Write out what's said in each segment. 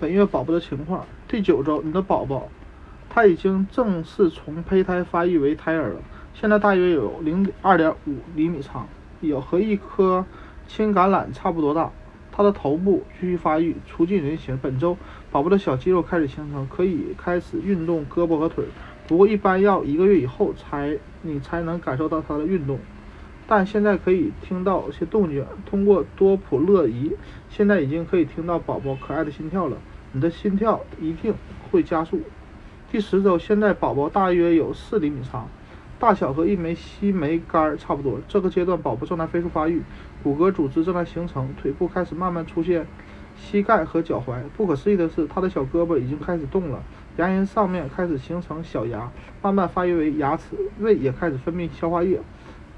本月宝宝的情况。第九周，你的宝宝他已经正式从胚胎发育为胎儿了，现在大约有零二点五厘米长，有和一颗青橄榄差不多大。他的头部继续发育，雏近人形。本周，宝宝的小肌肉开始形成，可以开始运动胳膊和腿。不过，一般要一个月以后才你才能感受到他的运动。但现在可以听到一些动静，通过多普勒仪，现在已经可以听到宝宝可爱的心跳了。你的心跳一定会加速。第十周，现在宝宝大约有四厘米长。大小和一枚西梅干差不多。这个阶段，宝宝正在飞速发育，骨骼组织正在形成，腿部开始慢慢出现膝盖和脚踝。不可思议的是，他的小胳膊已经开始动了，牙龈上面开始形成小牙，慢慢发育为牙齿。胃也开始分泌消化液，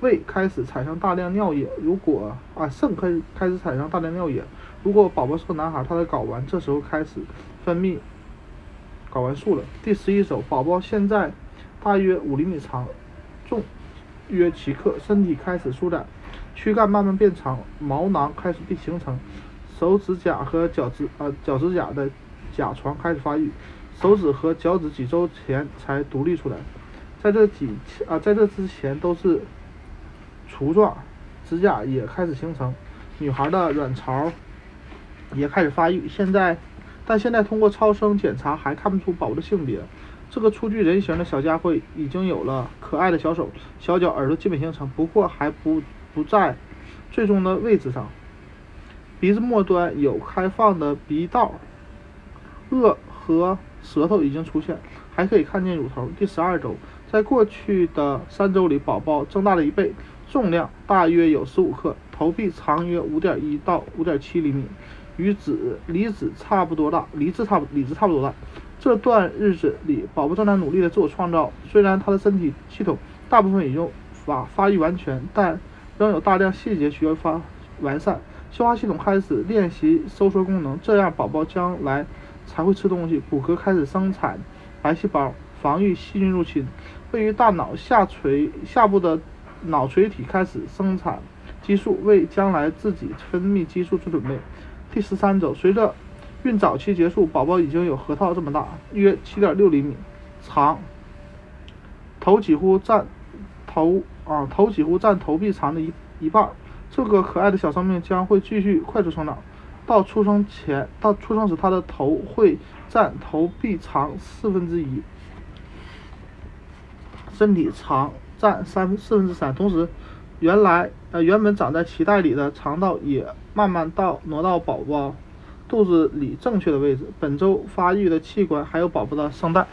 胃开始产生大量尿液。如果啊，肾开始开始产生大量尿液。如果宝宝是个男孩，他的睾丸这时候开始分泌睾丸素了。第十一周，宝宝现在大约五厘米长。重约七克，身体开始舒展，躯干慢慢变长，毛囊开始被形成，手指甲和脚趾呃脚趾甲的甲床开始发育，手指和脚趾几周前才独立出来，在这几啊在这之前都是雏状，指甲也开始形成，女孩的卵巢也开始发育，现在但现在通过超声检查还看不出宝宝的性别。这个初具人形的小家伙已经有了可爱的小手、小脚、耳朵基本形成，不过还不不在最终的位置上。鼻子末端有开放的鼻道，颚和舌头已经出现，还可以看见乳头。第十二周，在过去的三周里，宝宝增大了一倍，重量大约有十五克，头臂长约五点一到五点七厘米，与子离子差不多大，离子差不离子差不多大。这段日子里，宝宝正在努力的自我创造。虽然他的身体系统大部分已经发发育完全，但仍有大量细节需要发完善。消化系统开始练习收缩功能，这样宝宝将来才会吃东西。骨骼开始生产白细胞，防御细菌入侵。位于大脑下垂下部的脑垂体开始生产激素，为将来自己分泌激素做准备。第十三周，随着孕早期结束，宝宝已经有核桃这么大，约七点六厘米长，头几乎占头啊头几乎占头臂长的一一半。这个可爱的小生命将会继续快速成长，到出生前到出生时，它的头会占头臂长四分之一，身体长占三分四分之三。同时，原来呃原本长在脐带里的肠道也慢慢到挪到宝宝。肚子里正确的位置，本周发育的器官还有宝宝的声带。